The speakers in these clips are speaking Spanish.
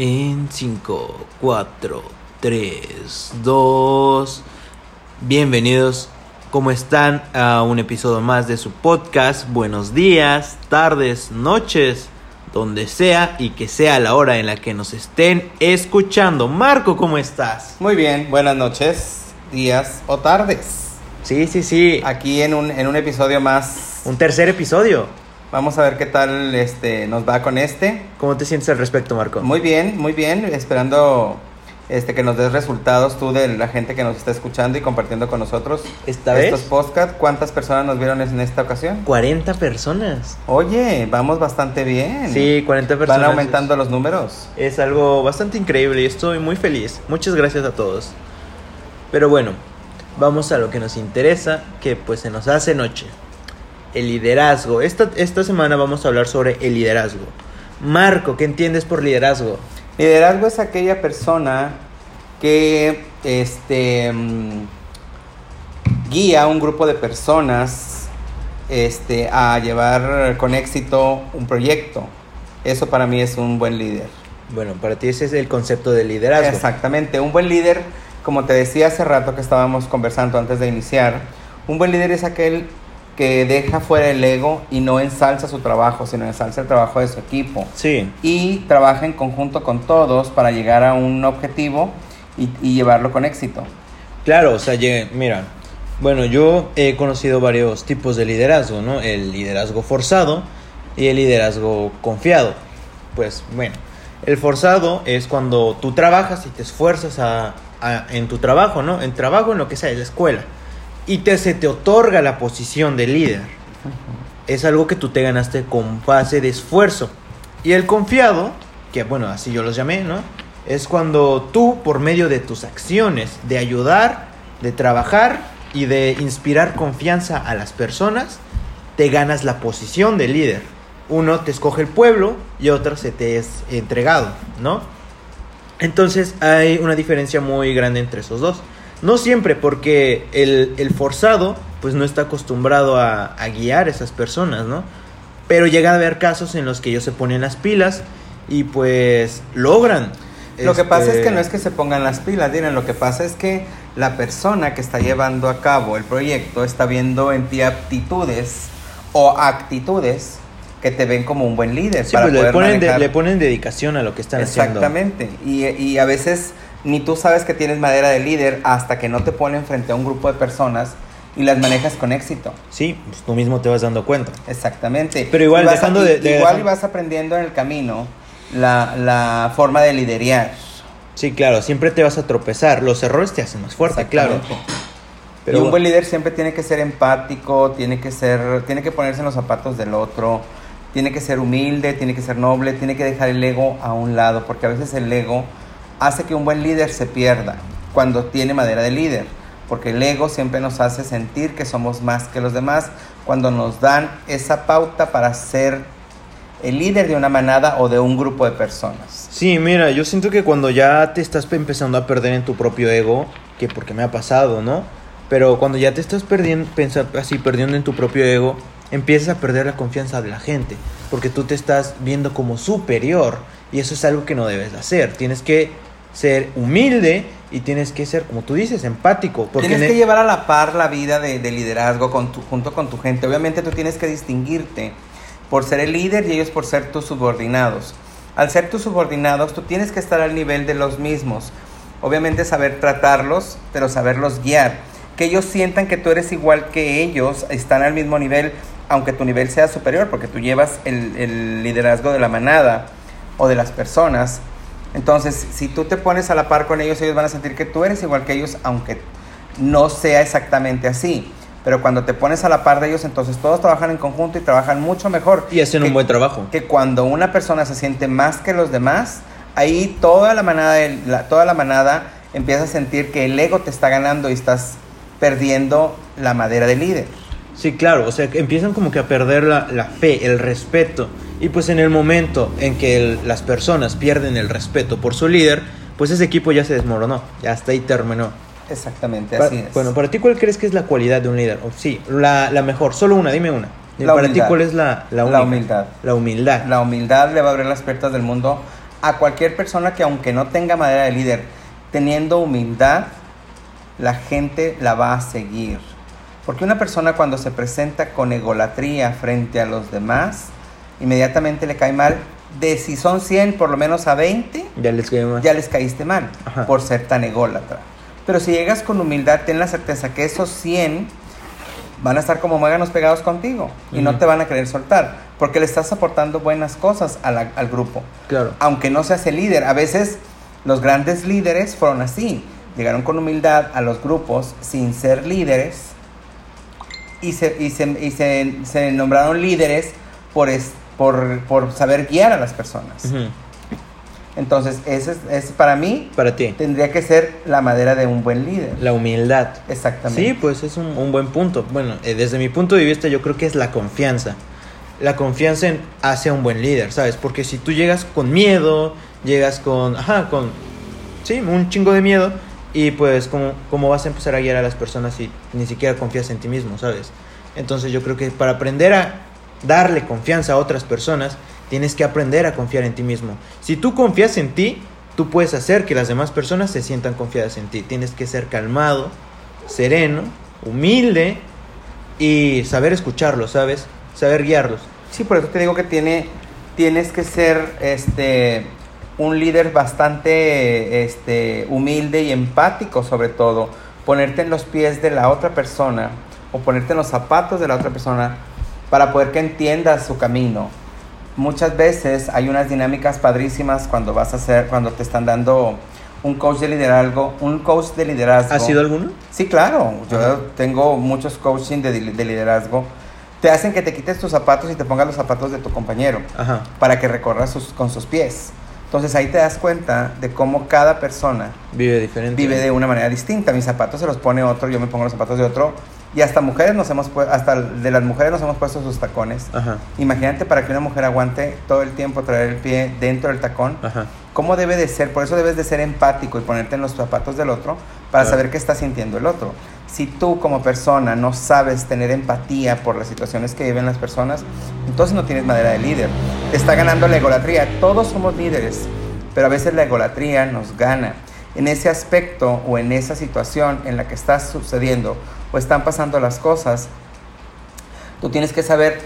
En 5, 4, 3, 2. Bienvenidos, ¿cómo están? A un episodio más de su podcast. Buenos días, tardes, noches, donde sea y que sea la hora en la que nos estén escuchando. Marco, ¿cómo estás? Muy bien, buenas noches, días o tardes. Sí, sí, sí. Aquí en un, en un episodio más. Un tercer episodio. Vamos a ver qué tal este, nos va con este. ¿Cómo te sientes al respecto, Marco? Muy bien, muy bien. Esperando este, que nos des resultados tú de la gente que nos está escuchando y compartiendo con nosotros ¿Esta estos vez? podcasts. ¿Cuántas personas nos vieron en esta ocasión? 40 personas. Oye, vamos bastante bien. Sí, 40 personas. Van aumentando los números. Es algo bastante increíble y estoy muy feliz. Muchas gracias a todos. Pero bueno, vamos a lo que nos interesa, que pues se nos hace noche. El liderazgo. Esta, esta semana vamos a hablar sobre el liderazgo. Marco, ¿qué entiendes por liderazgo? Liderazgo es aquella persona que este mm, guía a un grupo de personas este, a llevar con éxito un proyecto. Eso para mí es un buen líder. Bueno, para ti ese es el concepto de liderazgo. Exactamente, un buen líder, como te decía hace rato que estábamos conversando antes de iniciar, un buen líder es aquel que deja fuera el ego y no ensalza su trabajo, sino ensalza el trabajo de su equipo. Sí, Y trabaja en conjunto con todos para llegar a un objetivo y, y llevarlo con éxito. Claro, o sea, mira, bueno, yo he conocido varios tipos de liderazgo, ¿no? El liderazgo forzado y el liderazgo confiado. Pues bueno, el forzado es cuando tú trabajas y te esfuerzas a- a- en tu trabajo, ¿no? En trabajo, en lo que sea, en la escuela. Y te, se te otorga la posición de líder. Es algo que tú te ganaste con base de esfuerzo. Y el confiado, que bueno, así yo los llamé, ¿no? Es cuando tú, por medio de tus acciones, de ayudar, de trabajar y de inspirar confianza a las personas, te ganas la posición de líder. Uno te escoge el pueblo y otro se te es entregado, ¿no? Entonces hay una diferencia muy grande entre esos dos. No siempre, porque el, el forzado pues no está acostumbrado a, a guiar a esas personas, ¿no? Pero llega a haber casos en los que ellos se ponen las pilas y pues logran. Lo que pasa este, es que no es que se pongan las pilas, miren, lo que pasa es que la persona que está llevando a cabo el proyecto está viendo en ti aptitudes o actitudes que te ven como un buen líder. Sí, pues le poder ponen, de- le ponen dedicación a lo que están haciendo. Exactamente. Y, y a veces ni tú sabes que tienes madera de líder hasta que no te ponen frente a un grupo de personas y las manejas con éxito. Sí, pues tú mismo te vas dando cuenta. Exactamente. Pero igual Y vas dejando a- de- de- igual vas aprendiendo en el camino la, la forma de liderear. Sí, claro, siempre te vas a tropezar. Los errores te hacen más fuerte, claro. Pero y un buen líder siempre tiene que ser empático, tiene que ser, tiene que ponerse en los zapatos del otro, tiene que ser humilde, tiene que ser noble, tiene que dejar el ego a un lado, porque a veces el ego hace que un buen líder se pierda cuando tiene madera de líder, porque el ego siempre nos hace sentir que somos más que los demás cuando nos dan esa pauta para ser el líder de una manada o de un grupo de personas. Sí, mira, yo siento que cuando ya te estás pe- empezando a perder en tu propio ego, que porque me ha pasado, ¿no? Pero cuando ya te estás perdiendo, así perdiendo en tu propio ego, empiezas a perder la confianza de la gente, porque tú te estás viendo como superior y eso es algo que no debes de hacer. Tienes que ser humilde y tienes que ser, como tú dices, empático. Porque tienes en que llevar a la par la vida de, de liderazgo con tu- junto con tu gente. Obviamente tú tienes que distinguirte por ser el líder y ellos por ser tus subordinados. Al ser tus subordinados, tú tienes que estar al nivel de los mismos. Obviamente saber tratarlos, pero saberlos guiar. Que ellos sientan que tú eres igual que ellos, están al mismo nivel, aunque tu nivel sea superior, porque tú llevas el, el liderazgo de la manada o de las personas. Entonces, si tú te pones a la par con ellos, ellos van a sentir que tú eres igual que ellos, aunque no sea exactamente así. Pero cuando te pones a la par de ellos, entonces todos trabajan en conjunto y trabajan mucho mejor. y hacen que- un buen trabajo. Que cuando una persona se siente más que los demás, ahí toda la manada, la- toda la manada empieza a sentir que el ego te está ganando y estás perdiendo la madera de líder. Sí, claro, o sea, empiezan como que a perder la, la fe, el respeto. Y pues en el momento en que el- las personas pierden el respeto por su líder, pues ese equipo ya se desmoronó, ya hasta ahí terminó. Exactamente, así es. Bueno, para ti, ¿cuál crees que es la cualidad de un líder? O, sí, la, la mejor, solo una, dime una. La para ti. ¿cuál es la, la, La humildad. La humildad. La humildad le va a abrir las puertas del mundo a cualquier persona que aunque no tenga madera de líder, teniendo humildad, la gente la va a seguir. Porque una persona cuando se presenta con egolatría frente a los demás, inmediatamente le cae mal. De si son 100, por lo menos a 20, Ya les quedé mal. ya les caíste mal Ajá. por ser tan ególatra. Pero si llegas con humildad, ten la certeza que esos 100 van a estar como muéganos pegados contigo y no te van a querer soltar, porque le estás aportando buenas cosas a la- al grupo. Claro. Aunque no seas el líder, a veces los grandes líderes fueron así. Llegaron con humildad a los grupos sin ser líderes y se, y se, y se- se nombraron líderes por, es- por, por saber guiar a las personas. Ujú. Entonces, ese es, para mí Para ti, tendría que ser la madera de un buen líder. la humildad. Exactamente. Sí, pues es un, un buen punto. Bueno, eh, desde mi punto de vista yo creo que es la confianza. La confianza en hacia un buen líder, ¿sabes? Porque si tú llegas con miedo, llegas con, ajá, con, sí, un chingo de miedo, y pues como, como vas a empezar a guiar a las personas si ni siquiera confías en ti mismo, ¿sabes? Entonces yo creo que para aprender a darle confianza a otras personas, tienes que aprender a confiar en ti mismo. Si tú confías en ti, tú puedes hacer que las demás personas se sientan confiadas en ti. Tienes que ser calmado, sereno, humilde y saber escucharlos, ¿sabes? Saber guiarlos. Sí, por eso te digo que tiene, tienes que ser este, un líder bastante este, humilde y empático sobre todo. Ponerte en los pies de la otra persona o ponerte en los zapatos de la otra persona para poder que entiendas su camino. Muchas veces hay unas dinámicas padrísimas cuando vas a hacer, cuando te están dando un coach de liderazgo, un coach de liderazgo. ¿Has sido alguno? Sí, claro. Yo Ajá. tengo muchos coaching de, de liderazgo. Te hacen que te quites tus zapatos y te pongas los zapatos de tu compañero Ajá. para que recorras sus- con sus pies. Entonces ahí te das cuenta de cómo cada persona Vive diferente. vive de una manera distinta. Mis zapatos se los pone otro, yo me pongo los zapatos de otro. Y hasta mujeres nos hemos hasta de las mujeres nos hemos puesto sus tacones. Ajá. Imagínate para que una mujer aguante todo el tiempo traer el pie dentro del tacón. Ajá. ¿Cómo debe de ser? Por eso debes de ser empático y ponerte en los zapatos del otro para Claro. saber qué está sintiendo el otro. Si tú como persona no sabes tener empatía por las situaciones que viven las personas, entonces no tienes madera de líder. Te está ganando la egolatría. Todos somos líderes, pero a veces la egolatría nos gana. En ese aspecto o en esa situación en la que está sucediendo o están pasando las cosas, tú tienes que saber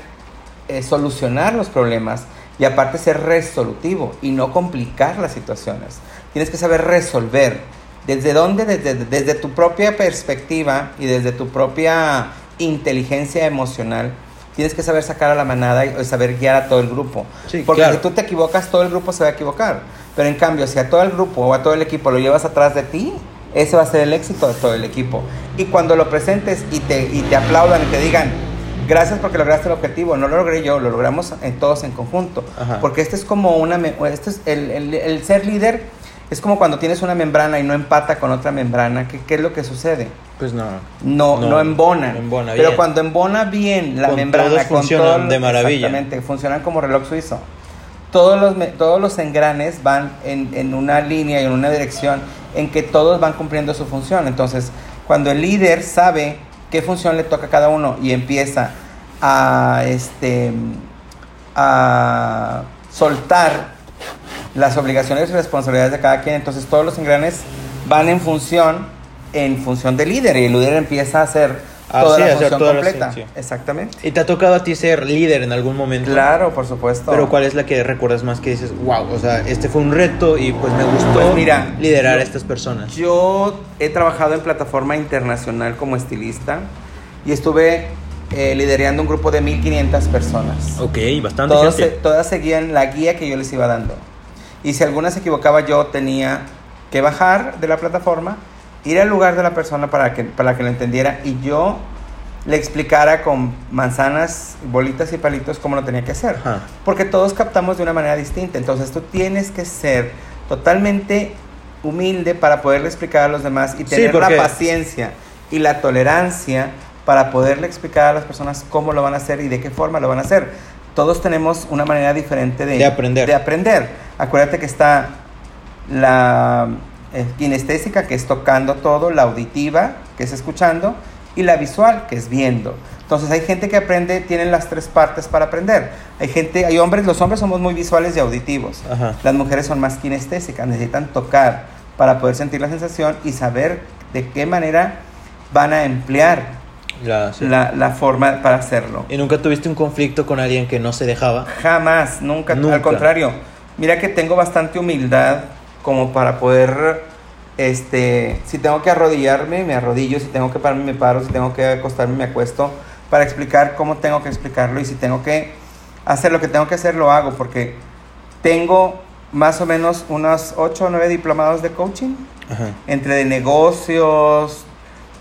eh, solucionar los problemas y aparte ser resolutivo y no complicar las situaciones. Tienes que saber resolver. ¿Desde dónde? Desde, desde tu propia perspectiva y desde tu propia inteligencia emocional. Tienes que saber sacar a la manada y saber guiar a todo el grupo. Sí, Porque claro. si tú te equivocas, todo el grupo se va a equivocar. Pero en cambio, si a todo el grupo o a todo el equipo lo llevas atrás de ti, ese va a ser el éxito de todo el equipo. Y cuando lo presentes y te, y te aplaudan y te digan, gracias porque lograste el objetivo, no lo logré yo, lo logramos en, todos en conjunto. Ajá. Porque este es como una, este es el, el- el ser líder es como cuando tienes una membrana y no empata con otra membrana, ¿qué, qué es lo que sucede? Pues no. No, no, No, embona. no embona Pero cuando embona bien la Con membrana, todos con funcionan de maravilla. Exactamente, funcionan como reloj suizo. Todos los, todos los engranes van en, en una línea y en una dirección en que todos van cumpliendo su función. Entonces, cuando el líder sabe qué función le toca a cada uno y empieza a, este, a soltar las obligaciones y responsabilidades de cada quien, entonces todos los engranes van en función, en función del líder y el líder empieza a hacer Ah, toda sí, la hacer función toda la- completa. sí. Exactamente. ¿Y te ha tocado a ti ser líder en algún momento? Claro, por supuesto. Pero ¿cuál es la que recuerdas más que dices, wow, o sea, este fue un reto y pues me gustó Pues mira, liderar yo- a estas personas? Yo he trabajado en plataforma internacional como estilista y estuve eh, liderando un grupo de 1500 personas. Ok, bastante Todos se- gente. todas seguían la guía que yo les iba dando. Y si alguna se equivocaba, yo tenía que bajar de la plataforma, ir al lugar de la persona para que, para que lo entendiera y yo le explicara con manzanas, bolitas y palitos cómo lo tenía que hacer. Ajá. Porque todos captamos de una manera distinta. Entonces tú tienes que ser totalmente humilde para poderle explicar a los demás y Sí, tener porque- la paciencia y la tolerancia para poderle explicar a las personas cómo lo van a hacer y de qué forma lo van a hacer. Todos tenemos una manera diferente de, De aprender. de aprender. Acuérdate que está la eh, kinestésica, que es tocando todo, la auditiva, que es escuchando, y la visual, que es viendo. Entonces hay gente que aprende, tienen las tres partes para aprender. Hay gente, hay hombres, los hombres somos muy visuales y auditivos. Ajá. Las mujeres son más kinestésicas, necesitan tocar para poder sentir la sensación y saber de qué manera van a emplear La- sí. la, la forma para hacerlo. ¿Y nunca tuviste un conflicto con alguien que no se dejaba? Jamás, nunca, Nunca. Al contrario, mira que tengo bastante humildad como para poder, este, si tengo que arrodillarme, me arrodillo, si tengo que pararme, me paro, si tengo que acostarme, me acuesto, para explicar cómo tengo que explicarlo y si tengo que hacer lo que tengo que hacer, lo hago, porque tengo más o menos unos 8 o 9 diplomados de coaching Ajá. entre de negocios,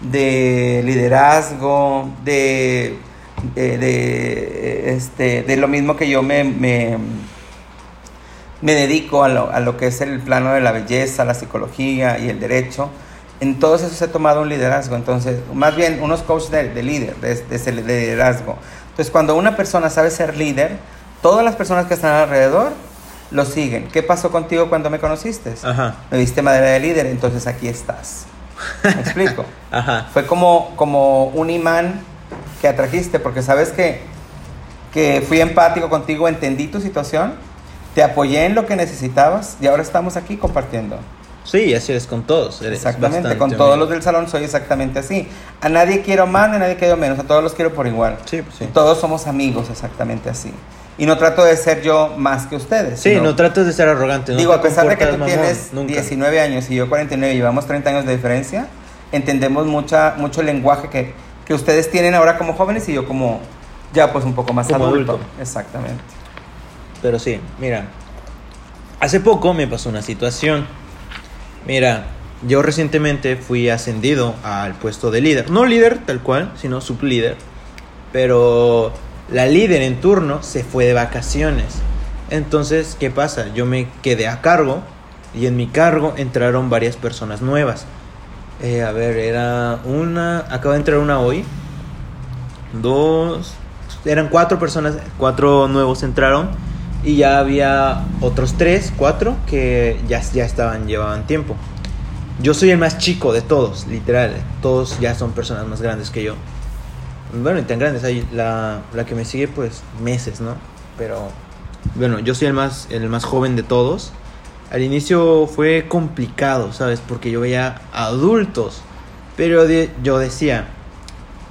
de liderazgo, de, de, de, este, de lo mismo que yo me, me, me dedico a lo, a lo que es el plano de la belleza, la psicología y el derecho. En todos esos he tomado un liderazgo, entonces, más bien unos coaches de, de líder, de, de liderazgo. Entonces, cuando una persona sabe ser líder, todas las personas que están alrededor lo siguen. ¿Qué pasó contigo cuando me conociste? Ajá. me diste madera de líder, entonces aquí estás. ¿Me explico? Ajá. Fue como, como un imán que atrajiste, porque sabes que, que fui empático contigo, entendí tu situación, te apoyé en lo que necesitabas y ahora estamos aquí compartiendo. Sí, así eres con todos. Eres Exactamente, con todos humilde. los del salón soy exactamente así. A nadie quiero más, a nadie quiero menos, a todos los quiero por igual. Sí, pues sí. Todos somos amigos exactamente así. Y no trato de ser yo más que ustedes. Sí, sino- no trates de ser arrogante. no Digo, a pesar de que tú mamón, tienes nunca. 19 años y yo 49 y llevamos 30 años de diferencia, entendemos mucha, mucho lenguaje que, que ustedes tienen ahora como jóvenes y yo como ya pues un poco más Como adulto. adulto. Exactamente. Pero sí, mira. Hace poco me pasó una situación. Mira, yo recientemente fui ascendido al puesto de líder. No líder tal cual, sino sublíder. Pero la líder en turno se fue de vacaciones. Entonces, ¿qué pasa? Yo me quedé a cargo y en mi cargo entraron varias personas nuevas. Eh, a ver, era una... Acaba de entrar una hoy. Dos... Eran cuatro personas, cuatro nuevos entraron y ya había otros tres, cuatro que ya, ya estaban, llevaban tiempo. Yo soy el más chico de todos, literal. Todos ya son personas más grandes que yo. Bueno, y tan grandes. Hay la, la que me sigue, pues, meses, ¿no? Pero, bueno, yo soy el más, el más joven de todos. Al inicio fue complicado, ¿sabes? Porque yo veía adultos. Pero yo decía,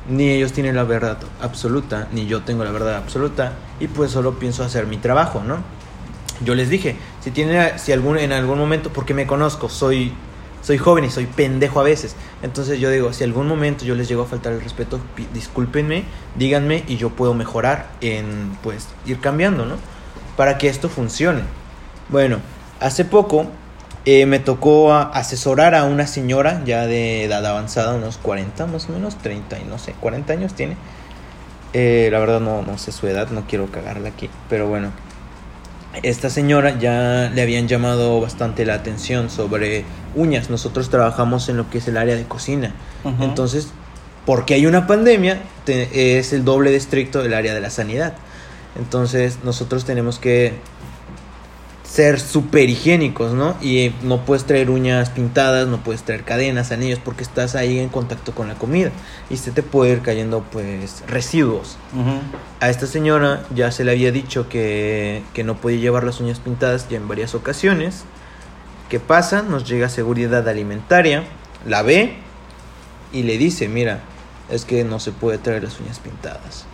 ni ellos tienen la verdad absoluta, ni yo tengo la verdad absoluta. Y pues solo pienso hacer mi trabajo, ¿no? Yo les dije, si tienen, si algún, en algún momento, porque me conozco, soy, soy joven y soy pendejo a veces. Entonces yo digo, si algún momento yo les llego a faltar el respeto, discúlpenme, díganme y yo puedo mejorar en, pues, ir cambiando, ¿no? Para que esto funcione. Bueno, hace poco eh, me tocó asesorar a una señora ya de edad avanzada, unos 40 más o menos, 30 y no sé, 40 años tiene. Eh, la verdad no, no sé su edad, no quiero cagarla aquí, pero bueno. Esta señora ya le habían llamado bastante la atención sobre uñas. Nosotros trabajamos en lo que es el área de cocina. Entonces, porque hay una pandemia, te- es el doble de estricto del área de la sanidad. Entonces, nosotros tenemos que ser súper higiénicos, ¿no? Y eh, no puedes traer uñas pintadas, no puedes traer cadenas, anillos, porque estás ahí en contacto con la comida. Y se te puede ir cayendo, pues, residuos. A esta señora ya se le había dicho que, que no podía llevar las uñas pintadas ya en varias ocasiones. ¿Qué pasa? Nos llega seguridad alimentaria, la ve y le dice, mira, es que no se puede traer las uñas pintadas.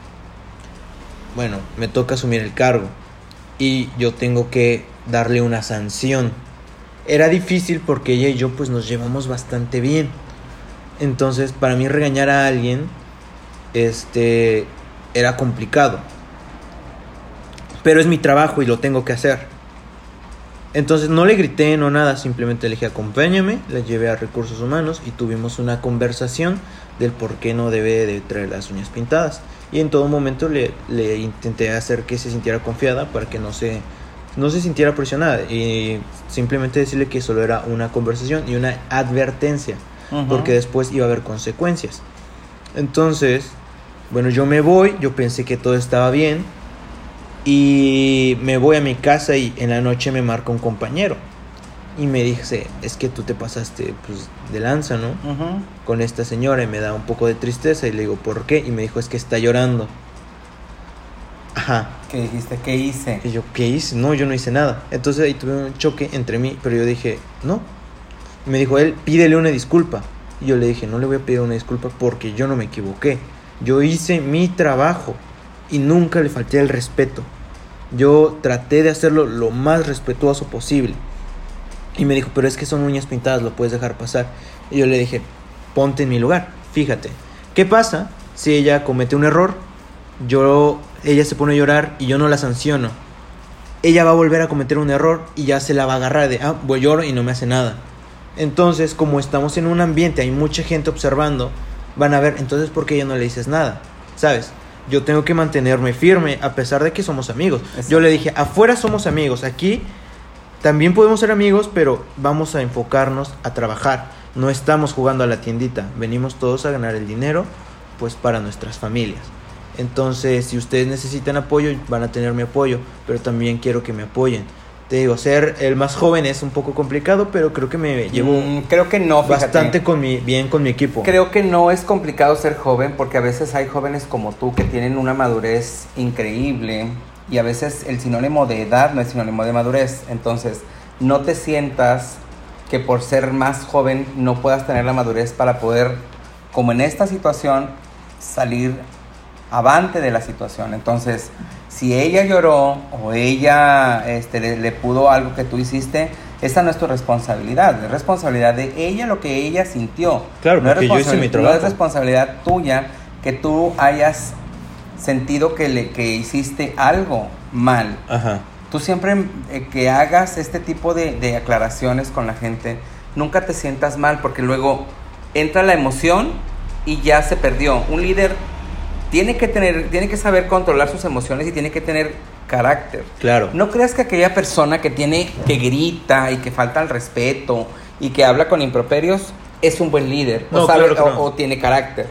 Bueno, me toca asumir el cargo y yo tengo que darle una sanción. Era difícil porque ella y yo pues nos llevamos bastante bien. Entonces, para mí regañar a alguien este era complicado. Pero es mi trabajo y lo tengo que hacer. Entonces no le grité, no nada, simplemente le dije acompáñame, la llevé a recursos humanos y tuvimos una conversación del por qué no debe de traer las uñas pintadas. Y en todo momento le, le intenté hacer que se sintiera confiada para que no se, no se sintiera presionada. Y simplemente decirle que solo era una conversación y una advertencia, porque después iba a haber consecuencias. Entonces, bueno, yo me voy, yo pensé que todo estaba bien y me voy a mi casa y en la noche me marca un compañero. y me dice, es que tú te pasaste pues, de lanza, ¿no? Con esta señora y me da un poco de tristeza y le digo, ¿por qué? Y me dijo, es que está llorando. Ajá. ¿Qué dijiste? ¿Qué hice? Y yo, ¿qué hice? No, yo no hice nada. Entonces ahí tuve un choque entre mí, pero yo dije, no. Y me dijo él, pídele una disculpa. Y yo le dije, no le voy a pedir una disculpa porque yo no me equivoqué. Yo hice mi trabajo y nunca le falté el respeto. Yo traté de hacerlo lo más respetuoso posible. Y me dijo, pero es que son uñas pintadas, lo puedes dejar pasar. Y yo le dije, ponte en mi lugar, fíjate. ¿Qué pasa si ella comete un error? Yo, ella se pone a llorar y yo no la sanciono. Ella va a volver a cometer un error y ya se la va a agarrar de, ah, voy lloro y no me hace nada. Entonces, como estamos en un ambiente, hay mucha gente observando, van a ver, entonces, ¿por qué ella no le dices nada? ¿Sabes? Yo tengo que mantenerme firme a pesar de que somos amigos. Exacto. Yo le dije, afuera somos amigos, aquí también podemos ser amigos, pero vamos a enfocarnos a trabajar. No estamos jugando a la tiendita, venimos todos a ganar el dinero, pues para nuestras familias. Entonces, si ustedes necesitan apoyo, van a tener mi apoyo, pero también quiero que me apoyen. Te digo, ser el más joven es un poco complicado, pero creo que me llevo Mm, creo que no, fíjate. bastante con mi, bien con mi equipo. Creo que no es complicado ser joven porque a veces hay jóvenes como tú que tienen una madurez increíble y a veces el sinónimo de edad no es sinónimo de madurez. Entonces, no te sientas que por ser más joven no puedas tener la madurez para poder, como en esta situación, salir avante de la situación. Entonces, si ella lloró o ella este, le, le pudo algo que tú hiciste, esa no es tu responsabilidad, es responsabilidad de ella lo que ella sintió. Claro, no es porque yo hice mi responsabilidad- No trabajo. es responsabilidad tuya que tú hayas sentido que, le, que hiciste algo mal. Ajá. Tú siempre eh, que hagas este tipo de, de aclaraciones con la gente, nunca te sientas mal porque luego entra la emoción y ya se perdió. Un líder tiene que tener, tiene que saber controlar sus emociones y tiene que tener carácter. Claro. No creas que aquella persona que tiene, que grita y que falta al respeto y que habla con improperios es un buen líder o, sabe- claro o- tiene carácter.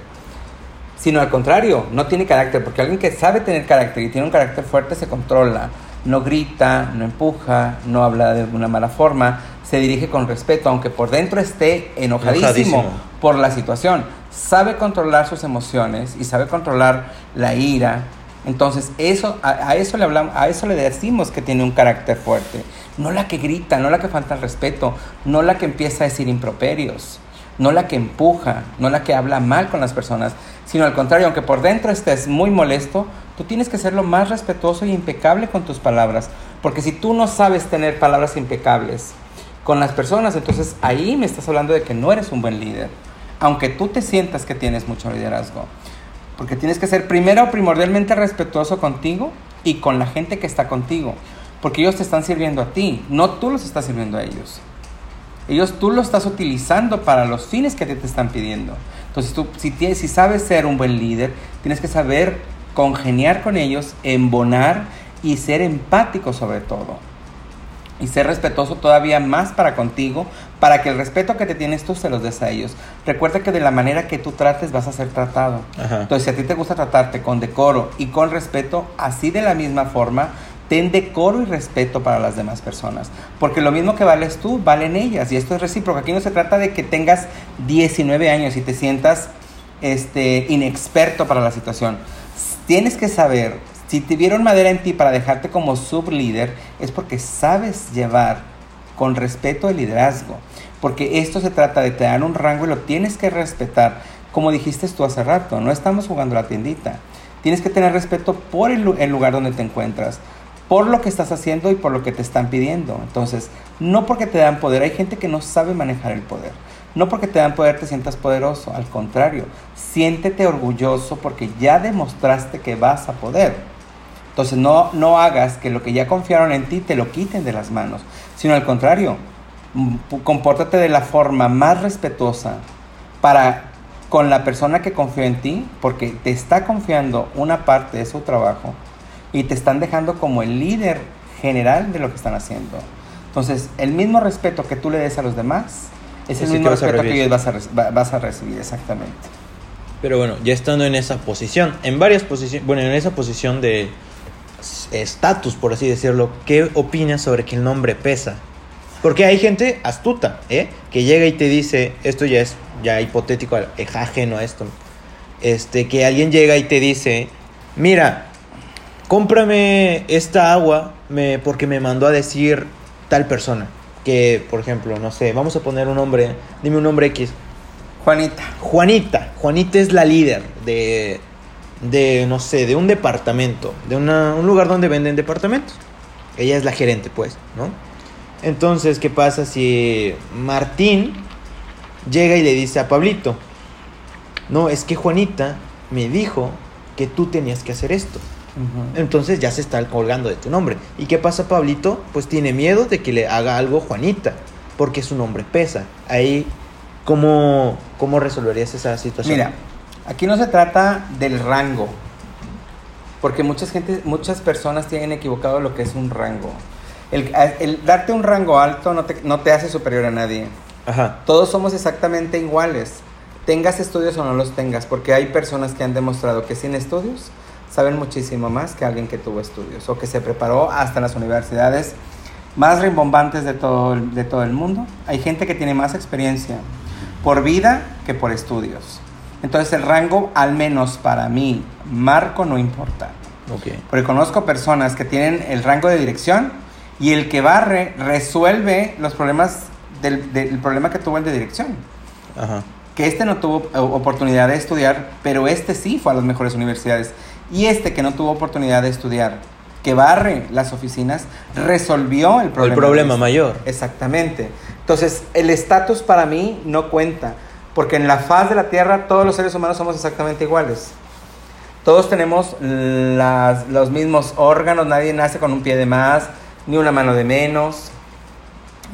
Sino al contrario, no tiene carácter, porque alguien que sabe tener carácter y tiene un carácter fuerte se controla, no grita, no empuja, no habla de una mala forma, se dirige con respeto, aunque por dentro esté enojadísimo, Enojadísimo. por la situación. Sabe controlar sus emociones y sabe controlar la ira. Entonces, eso, a, eso le hablamos, a eso le decimos que tiene un carácter fuerte. No la que grita, no la que falta respeto, no la que empieza a decir improperios, no la que empuja, no la que habla mal con las personas, sino al contrario, aunque por dentro estés muy molesto, tú tienes que ser lo más respetuoso y impecable con tus palabras. Porque si tú no sabes tener palabras impecables con las personas, entonces ahí me estás hablando de que no eres un buen líder. Aunque tú te sientas que tienes mucho liderazgo. Porque tienes que ser primero primordialmente respetuoso contigo y con la gente que está contigo. Porque ellos te están sirviendo a ti, no tú los estás sirviendo a ellos. Ellos tú lo estás utilizando para los fines que te están pidiendo. Entonces tú, si, si sabes ser un buen líder, tienes que saber congeniar con ellos, embonar y ser empático sobre todo. Y ser respetuoso todavía más para contigo, para que el respeto que te tienes tú se los des a ellos. Recuerda que de la manera que tú trates vas a ser tratado. Ajá. Entonces, si a ti te gusta tratarte con decoro y con respeto, así de la misma forma, ten decoro y respeto para las demás personas. Porque lo mismo que vales tú, valen ellas. Y esto es recíproco. Aquí no se trata de que tengas 19 años y te sientas este, inexperto para la situación. Tienes que saber, si te vieron madera en ti para dejarte como sublíder, es porque sabes llevar con respeto el liderazgo. Porque esto se trata de te dan un rango y lo tienes que respetar. Como dijiste tú hace rato, no estamos jugando la tiendita. Tienes que tener respeto por el, el lugar donde te encuentras, por lo que estás haciendo y por lo que te están pidiendo. Entonces, no porque te dan poder, hay gente que no sabe manejar el poder. No porque te dan poder te sientas poderoso, al contrario, siéntete orgulloso porque ya demostraste que vas a poder. Entonces no, no hagas que lo que ya confiaron en ti te lo quiten de las manos, sino al contrario, mm, compórtate de la forma más respetuosa para con la persona que confió en ti, porque te está confiando una parte de su trabajo y te están dejando como el líder general de lo que están haciendo. Entonces, el mismo respeto que tú le des a los demás, es el mismo respeto que ellos vas a, vas a recibir, exactamente. Pero bueno, ya estando en esa posición, en varias posiciones, bueno, en esa posición de estatus, por así decirlo, ¿qué opinas sobre que el nombre pesa? Porque hay gente astuta, ¿eh? Que llega y te dice, esto ya es ya hipotético, es ajeno a esto. Este, que alguien llega y te dice, mira, cómprame esta agua me, porque me mandó a decir tal persona. Que, por ejemplo, no sé, vamos a poner un nombre, dime un nombre X. Juanita. Juanita. Juanita es la líder de, de no sé, de un departamento, de una, un lugar donde venden departamentos. Ella es la gerente, pues, ¿no? Entonces, ¿qué pasa si Martín llega y le dice a Pablito, no, es que Juanita me dijo que tú tenías que hacer esto? Entonces ya se está colgando de tu nombre. ¿Y qué pasa, Pablito? Pues tiene miedo de que le haga algo Juanita, porque su nombre pesa. Ahí, ¿cómo, cómo resolverías esa situación? Mira, aquí no se trata del rango, porque muchas, gente, muchas personas tienen equivocado lo que es un rango. El, darte un rango alto no te, no te hace superior a nadie. Ajá. Todos somos exactamente iguales, tengas estudios o no los tengas, porque hay personas que han demostrado que sin estudios saben muchísimo más que alguien que tuvo estudios o que se preparó hasta las universidades más rimbombantes de todo, de todo el mundo. Hay gente que tiene más experiencia por vida que por estudios. Entonces el rango, al menos para mí, marco no importa. Okay. Porque conozco personas que tienen el rango de dirección y el que barre resuelve los problemas del, del problema que tuvo el de dirección. Ajá. Que este no tuvo eh, oportunidad de estudiar, pero este sí fue a las mejores universidades. Y este que no tuvo oportunidad de estudiar, que barre las oficinas, resolvió el problema. El problema mayor. Exactamente. Entonces, el estatus para mí no cuenta, porque en la faz de la Tierra todos los seres humanos somos exactamente iguales. Todos tenemos los mismos órganos, nadie nace con un pie de más, ni una mano de menos,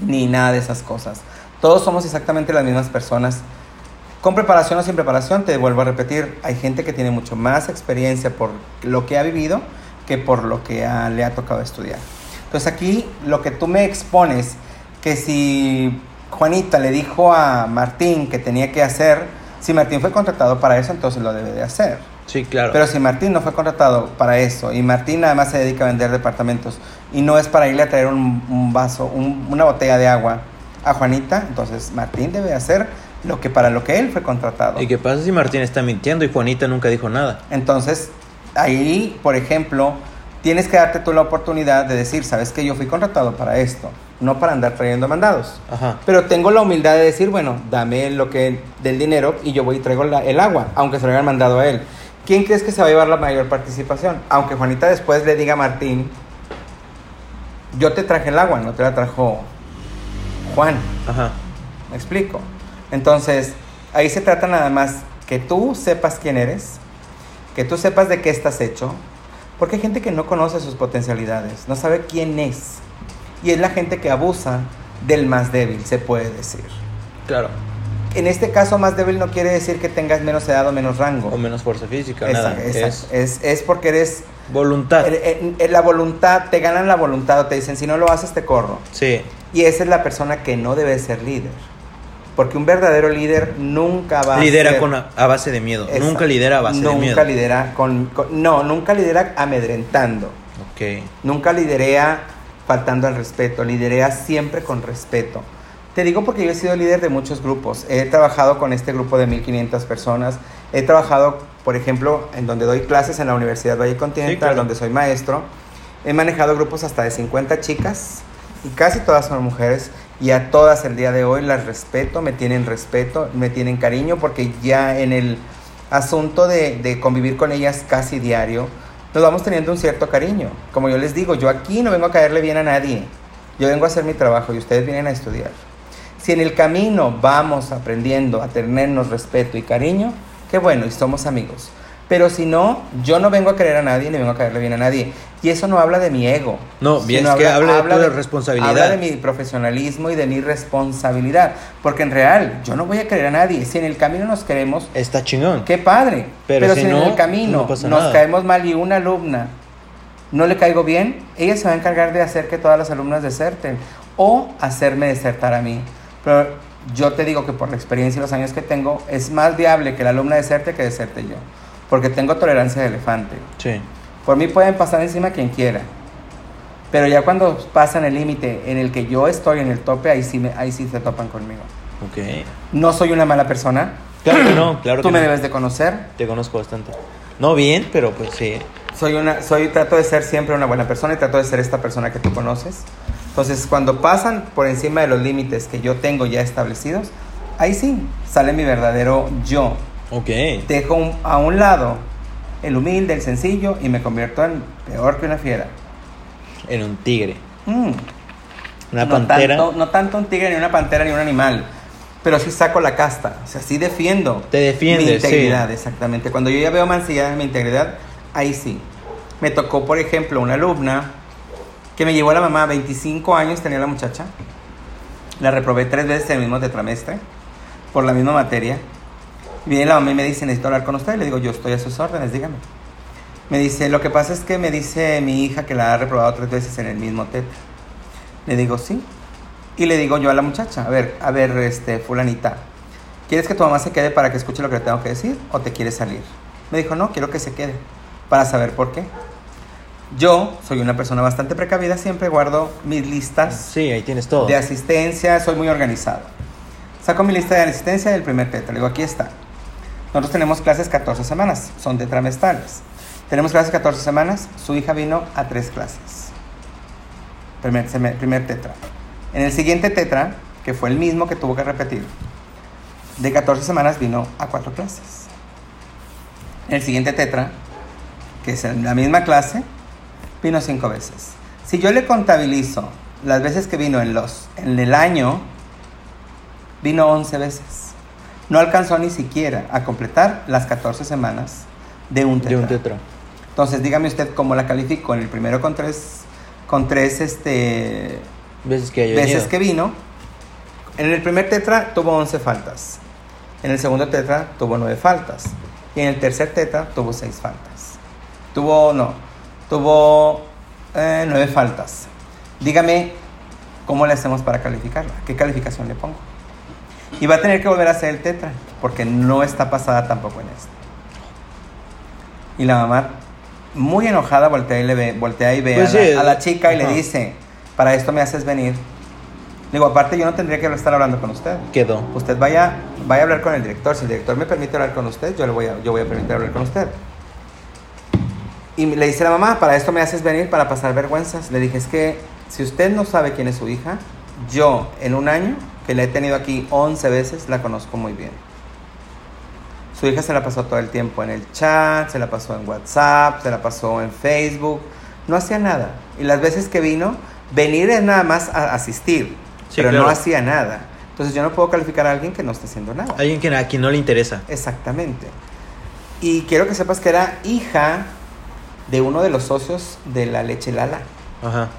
ni nada de esas cosas. Todos somos exactamente las mismas personas con preparación o sin preparación, te vuelvo a repetir, hay gente que tiene mucho más experiencia por lo que ha vivido que por lo que le ha tocado estudiar. Entonces aquí lo que tú me expones, que si Juanita le dijo a Martín que tenía que hacer, si Martín fue contratado para eso, entonces lo debe de hacer. Sí, claro. Pero si Martín no fue contratado para eso y Martín además se dedica a vender departamentos y no es para irle a traer un, vaso, una botella de agua a Juanita, entonces Martín debe hacer lo que para lo que él fue contratado. ¿Y qué pasa si Martín está mintiendo y Juanita nunca dijo nada? Entonces, ahí, por ejemplo, tienes que darte tú la oportunidad de decir, sabes que yo fui contratado para esto, no para andar trayendo mandados. Ajá. Pero tengo la humildad de decir, bueno, dame lo que del dinero y yo voy y traigo el agua, aunque se lo hayan mandado a él. ¿Quién crees que se va a llevar la mayor participación? Aunque Juanita después le diga a Martín, yo te traje el agua, no te la trajo Juan. Ajá. ¿Me explico? Entonces, ahí se trata nada más que tú sepas quién eres, que tú sepas de qué estás hecho, porque hay gente que no conoce sus potencialidades, no sabe quién es. Y es la gente que abusa del más débil, se puede decir. Claro. En este caso, más débil no quiere decir que tengas menos edad o menos rango. O menos fuerza física, Exacto, nada. exacto. Es, es, porque eres... voluntad. en- en- en la voluntad, te ganan la voluntad o te dicen, si no lo haces, te corro. Sí. Y esa es la persona que no debe ser líder. Porque un verdadero líder nunca va Lidera a ser... con a, a base de miedo. Exacto. Nunca lidera a base nunca de miedo. lidera con, con- No, nunca lidera amedrentando. Ok. Nunca liderea faltando al respeto. Liderea siempre con respeto. Te digo porque yo he sido líder de muchos grupos. He trabajado con este grupo de 1500 personas. He trabajado, por ejemplo, en donde doy clases en la Universidad Valle Continental, Sí, claro. donde soy maestro. He manejado grupos hasta de 50 chicas y casi todas son mujeres. Y a todas el día de hoy las respeto, me tienen respeto, me tienen cariño porque ya en el asunto de, convivir con ellas casi diario, nos vamos teniendo un cierto cariño. Como yo les digo, yo aquí no vengo a caerle bien a nadie. Yo vengo a hacer mi trabajo y ustedes vienen a estudiar. Si en el camino vamos aprendiendo a tenernos respeto y cariño, qué bueno, y somos amigos. Pero si no, yo no vengo a querer a nadie ni vengo a caerle bien a nadie. Y eso no habla de mi ego. No, bien, es que habla de tu responsabilidad. Habla de mi profesionalismo y de mi responsabilidad. Porque en real, yo no voy a querer a nadie. Si en el camino nos queremos, Está chingón. Qué padre. Pero Pero, si no, en el camino no nos caemos mal y una alumna no le caigo bien, ella se va a encargar de hacer que todas las alumnas deserten o hacerme desertar a mí. Pero yo te digo que por la experiencia y los años que tengo, es más viable que la alumna deserte que deserte yo. Porque tengo tolerancia de elefante. Sí. Por mí pueden pasar encima quien quiera. Pero ya cuando pasan el límite en el que yo estoy en el tope, ahí sí, me, ahí sí se topan conmigo. Ok. No soy una mala persona. Claro que no, claro Tú que me no. debes de conocer. Te conozco bastante. No bien, pero pues sí. Soy una, soy, trato de ser siempre una buena persona y trato de ser esta persona que tú conoces. Entonces, cuando pasan por encima de los límites que yo tengo ya establecidos, ahí sí sale mi verdadero yo. Ok. Dejo un- a un lado el humilde, el sencillo y me convierto en peor que una fiera. En un tigre. Mm. Una no pantera. Tanto, no tanto un tigre, ni una pantera, ni un animal. Pero sí saco la casta. O sea, sí defiendo. Te defiendes, Mi integridad, sí. exactamente. Cuando yo ya veo mancillada mi integridad, ahí sí. Me tocó, por ejemplo, una alumna que me llevó a la mamá, 25 años tenía la muchacha. La reprobé tres veces en el mismo tetramestre por la misma materia. Viene la mamá y me dice, necesito hablar con usted. Le digo, yo estoy a sus órdenes, dígame. Me dice, lo que pasa es que me dice mi hija que la ha reprobado tres veces en el mismo TET. Le digo, sí. Y le digo yo a la muchacha, a ver, a ver, este, fulanita, ¿quieres que tu mamá se quede para que escuche lo que le tengo que decir o te quieres salir? Me dijo, no, quiero que se quede, para saber por qué. Yo soy una persona bastante precavida, siempre guardo mis listas Sí, ahí tienes todo. de asistencia, soy muy organizado. Saco mi lista de asistencia del primer tetra, le digo, aquí está. Nosotros tenemos clases 14 semanas, son tetramestrales. Tenemos clases 14 semanas, su hija vino a tres clases. Primer, primer tetra. En el siguiente tetra, que fue el mismo que tuvo que repetir, de 14 semanas vino a cuatro clases. En el siguiente tetra, que es la misma clase, vino cinco veces. Si yo le contabilizo las veces que vino en, los, en el año, vino 11 veces. No alcanzó ni siquiera a completar las 14 semanas de un tetra. De un tetra. Entonces, dígame usted cómo la calificó en el primero con tres, con tres este, Veces que veces que vino. En el primer tetra tuvo 11 faltas. En el segundo tetra tuvo 9 faltas. Y en el tercer tetra tuvo 6 faltas. Tuvo, no, tuvo 9 faltas. Dígame cómo le hacemos para calificarla. ¿Qué calificación le pongo? Y va a tener que volver a hacer el tetra, porque no está pasada tampoco en esto. Y la mamá, muy enojada, voltea y, le ve, voltea y ve Pues a, la, sí, a la chica y le dice, para esto me haces venir. Le digo, aparte yo no tendría que estar hablando con usted. Quedó. Usted vaya, vaya a hablar con el director. Si el director me permite hablar con usted, yo, le voy, a, yo voy a permitir hablar con usted. Y le dice la mamá, para esto me haces venir para pasar vergüenzas. Le dije, es que si usted no sabe quién es su hija, yo en un año, que la he tenido aquí 11 veces, la conozco muy bien. Su hija se la pasó todo el tiempo en el chat, se la pasó en WhatsApp, se la pasó en Facebook. No hacía nada. Y las veces que vino, venir es nada más a asistir, Sí, pero claro. no hacía nada. Entonces yo no puedo calificar a alguien que no esté haciendo nada. Alguien que a quien no le interesa. Exactamente. Y quiero que sepas que era hija de uno de los socios de la leche Lala. Ajá.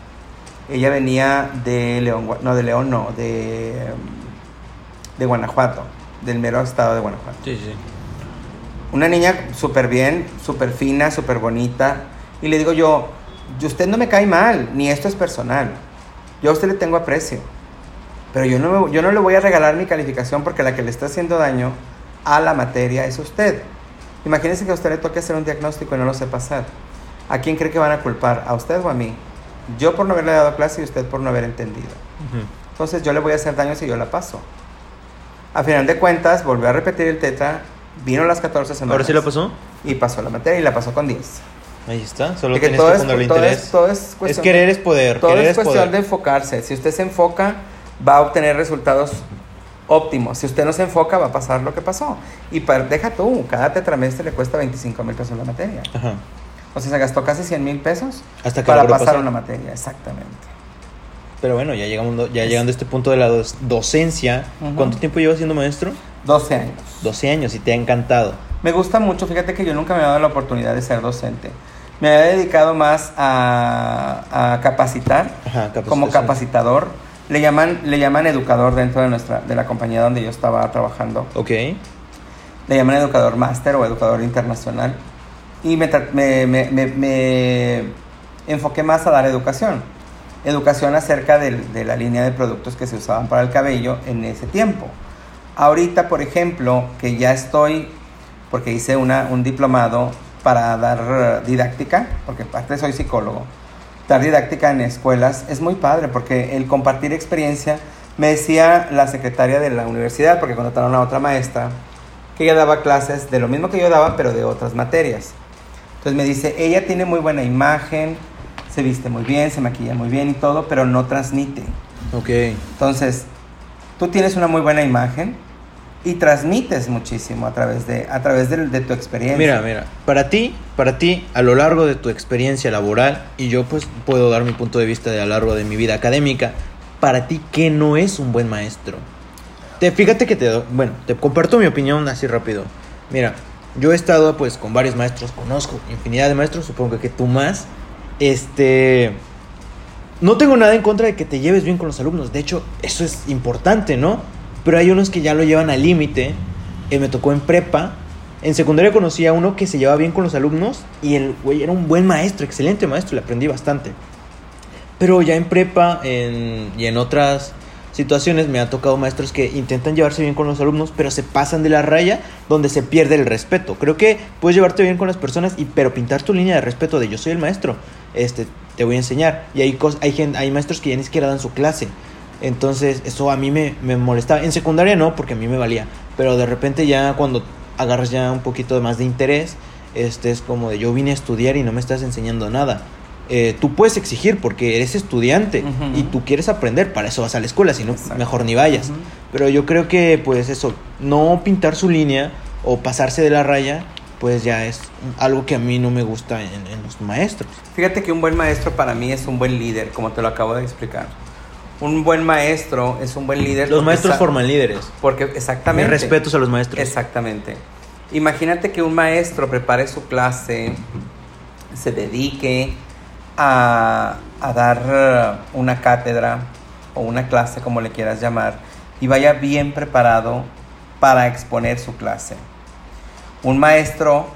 Ella venía de León, no, de León no, de, de Guanajuato, del mero estado de Guanajuato. Sí, sí. Una niña súper bien, súper fina, súper bonita. Y le digo yo, "Y usted no me cae mal, ni esto es personal. Yo a usted le tengo aprecio. Pero yo no, me- yo no le voy a regalar mi calificación porque la que le está haciendo daño a la materia es usted. Imagínese que a usted le toque hacer un diagnóstico y no lo sepa hacer. ¿A quién cree que van a culpar? ¿A usted o a mí? Yo por no haberle dado clase y usted por no haber entendido. Entonces yo le voy a hacer daño si yo la paso. A final de cuentas, volvió a repetir el tetra, vino las 14 semanas. ¿Ahora sí la pasó? Y pasó la materia y la pasó con 10. Ahí está. Solo que todo que es- interés. todo es querer es poder. Todo querer es es cuestión poder. de enfocarse. Si usted se enfoca, va a obtener resultados óptimos. Si usted no se enfoca, va a pasar lo que pasó. Y para, deja tú, cada tetramestre le cuesta 25 mil pesos la materia. Ajá. O sea, se gastó casi 100 mil pesos Hasta que para pasar pasar. una materia. Exactamente. Pero bueno, ya llegamos, ya llegando a este punto de la docencia. ¿Cuánto tiempo llevas siendo maestro? 12 años. 12 años y te ha encantado. Me gusta mucho, fíjate que yo nunca me he dado la oportunidad de ser docente. Me he dedicado más a, a capacitar, Ajá, como capacitador. Le llaman, le llaman educador dentro de, nuestra, de la compañía donde yo estaba trabajando. Ok. Le llaman educador máster o educador internacional. Y me, me, me- me- enfoqué más a dar educación. Educación acerca del- de la línea de productos que se usaban para el cabello en ese tiempo. Ahorita, por ejemplo, que ya estoy, porque hice una, un diplomado para dar didáctica, porque aparte soy psicólogo, dar didáctica en escuelas es muy padre porque el compartir experiencia, me decía la secretaria de la universidad, porque contrataron a otra maestra, que ella daba clases de lo mismo que yo daba, pero de otras materias. Entonces me dice, ella tiene muy buena imagen, se viste muy bien, se maquilla muy bien y todo, pero no transmite. Ok. Entonces, tú tienes una muy buena imagen y transmites muchísimo a través de, a través de, de tu experiencia. Mira, mira, para ti, para ti, a lo largo de tu experiencia laboral, y yo pues puedo dar mi punto de vista de a lo largo de mi vida académica, para ti, ¿qué no es un buen maestro? Te, fíjate que te, bueno, te comparto mi opinión así rápido. Mira, yo he estado pues con varios maestros, conozco infinidad de maestros, supongo que tú más. Este, no tengo nada en contra de que te lleves bien con los alumnos, de hecho, eso es importante, ¿no? Pero hay unos que ya lo llevan al límite. Eh, me tocó en prepa. En secundaria conocí a uno que se llevaba bien con los alumnos y el güey era un buen maestro, excelente maestro, le aprendí bastante. Pero ya en prepa en- y en otras situaciones me ha tocado maestros que intentan llevarse bien con los alumnos, pero se pasan de la raya donde se pierde el respeto. Creo que puedes llevarte bien con las personas, y, pero pintar tu línea de respeto de yo soy el maestro, este, te voy a enseñar. Y hay, hay, hay maestros que ya ni siquiera dan su clase. Entonces, eso a mí me, me molestaba. En secundaria no, porque a mí me valía. Pero de repente ya cuando agarras ya un poquito más de interés, este es como de yo vine a estudiar y no me estás enseñando nada. Eh, tú puedes exigir porque eres estudiante Ujú. y tú quieres aprender, para eso vas a la escuela, si no, mejor ni vayas. Ujú. Pero yo creo que pues eso, no pintar su línea o pasarse de la raya, pues ya es algo que a mí no me gusta en, en los maestros. Fíjate que un buen maestro para mí es un buen líder, como te lo acabo de explicar. Un buen maestro es un buen líder. Los maestros forman líderes. Porque Mis exactamente. respetos a los maestros. Exactamente. Imagínate que un maestro prepare su clase, se dedique a, a dar eh, una cátedra o una clase, como le quieras llamar, y vaya bien preparado para exponer su clase. Un maestro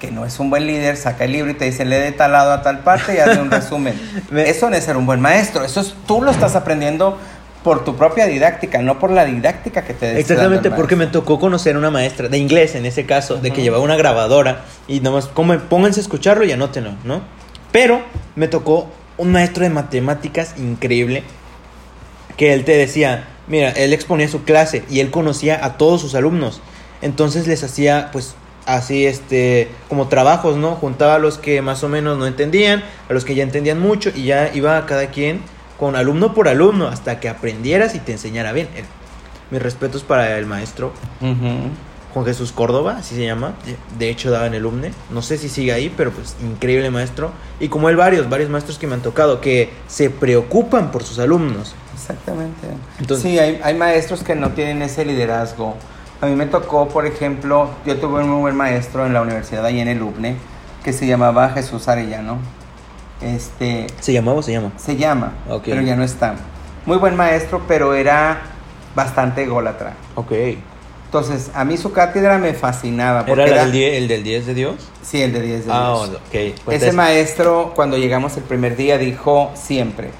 que no es un buen líder, saca el libro y te dice, lee de tal lado a tal parte y hazle un resumen. Me- Eso no es ser un buen maestro, eso es, tú lo estás aprendiendo por tu propia didáctica, no por la didáctica que te Exactamente, porque me tocó conocer una maestra de inglés en ese caso, de que llevaba una grabadora y nomás como pónganse a escucharlo y anótenlo, ¿no? Pero me tocó un maestro de matemáticas increíble que él te decía, mira, él exponía su clase y él conocía a todos sus alumnos. Entonces les hacía pues así este como trabajos, ¿no? Juntaba a los que más o menos no entendían, a los que ya entendían mucho y ya iba a cada quien con alumno por alumno hasta que aprendieras y te enseñara bien. Eh, Mis respetos para el maestro. Juan Jesús Córdoba, así se llama. De hecho, daba en el UMNE. No sé si sigue ahí, pero pues increíble maestro. Y como él, varios, varios maestros que me han tocado que se preocupan por sus alumnos. Exactamente. Entonces- sí, hay, hay maestros que no tienen ese liderazgo. A mí me tocó, por ejemplo, yo tuve un muy buen maestro en la universidad ahí en el UPNE que se llamaba Jesús Arellano. Este, ¿Se llamaba o se llama? se llama, Ok. pero ya no está. Muy buen maestro, pero era bastante ególatra. Ok. Entonces, a mí su cátedra me fascinaba. Porque ¿Era, era, el, el del 10 de Dios? Sí, el de 10 de Ah, Dios. ok. Cuenta Ese maestro, cuando llegamos el primer día, dijo siempre,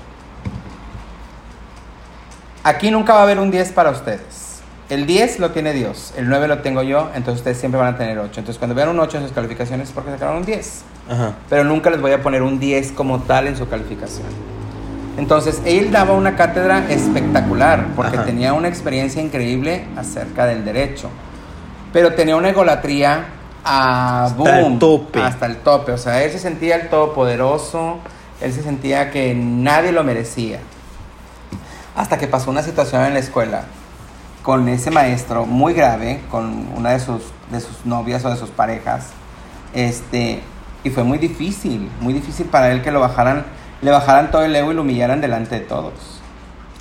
aquí nunca va a haber un 10 para ustedes. El 10 lo tiene Dios, el 9 lo tengo yo, entonces ustedes siempre van a tener 8. Entonces cuando vean un 8 en sus calificaciones es porque sacaron un 10. Ajá. Pero nunca les voy a poner un 10 como tal en su calificación. Entonces él daba una cátedra espectacular porque Ajá. tenía una experiencia increíble acerca del derecho. Pero tenía una egolatría a Hasta el tope. Hasta el tope. O sea, él se sentía el todopoderoso. Él se sentía que nadie lo merecía. Hasta que pasó una situación en la escuela con ese maestro muy grave, con una de sus, de sus novias o de sus parejas. Este, y fue muy difícil, muy difícil para él que lo bajaran, le bajaran todo el ego y lo humillaran delante de todos.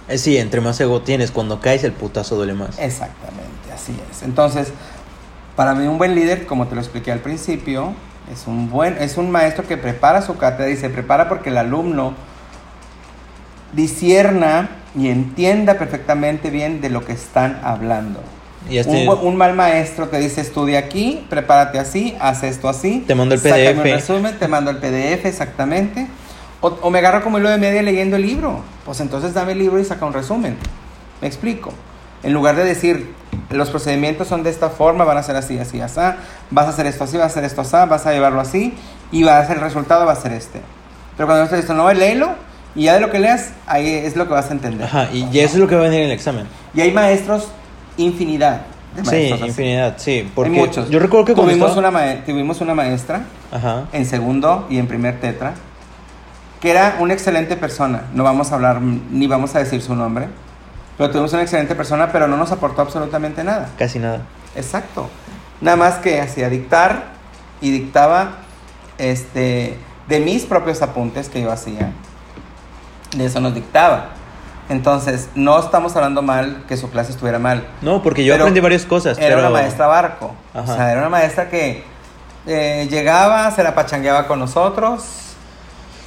Eh, sí, entre más ego tienes, cuando caes el putazo duele más. Exactamente, así es. Entonces, para mí un buen líder, como te lo expliqué al principio, es un buen, es un maestro que prepara su cátedra y se prepara porque el alumno disierna y entienda perfectamente bien de lo que están hablando. Y este- Un, un mal maestro te dice estudia aquí, prepárate así, haz esto así. Te mando el sácame un PDF. resumen, te mando el PDF exactamente. O, o me agarro como hilo de media leyendo el libro. Pues entonces dame el libro y saca un resumen. Me explico. En lugar de decir, los procedimientos son de esta forma, van a ser así, así, así, vas a hacer esto así, vas a hacer esto así, vas a llevarlo así, y va a ser el resultado, va a ser este. Pero cuando te dicen, no, léelo, y ya de lo que leas, ahí es lo que vas a entender. Ajá, y ya eso es lo que va a venir en el examen. Y hay maestros, infinidad. de Sí, maestros así. infinidad, sí. Porque Hay muchos. Yo recuerdo que tuvimos, estaba- una tuvimos una maestra Ajá. en segundo y en primer tetra, que era una excelente persona. No vamos a hablar ni vamos a decir su nombre, pero tuvimos una excelente persona, pero no nos aportó absolutamente nada. Casi nada. Exacto. Nada más que hacía dictar y dictaba este, de mis propios apuntes que yo hacía. De eso nos dictaba. Entonces, no estamos hablando mal que su clase estuviera mal. No, porque yo aprendí varias cosas. Era pero... una maestra barco. Ajá. O sea, era una maestra que eh, llegaba, se la pachangueaba con nosotros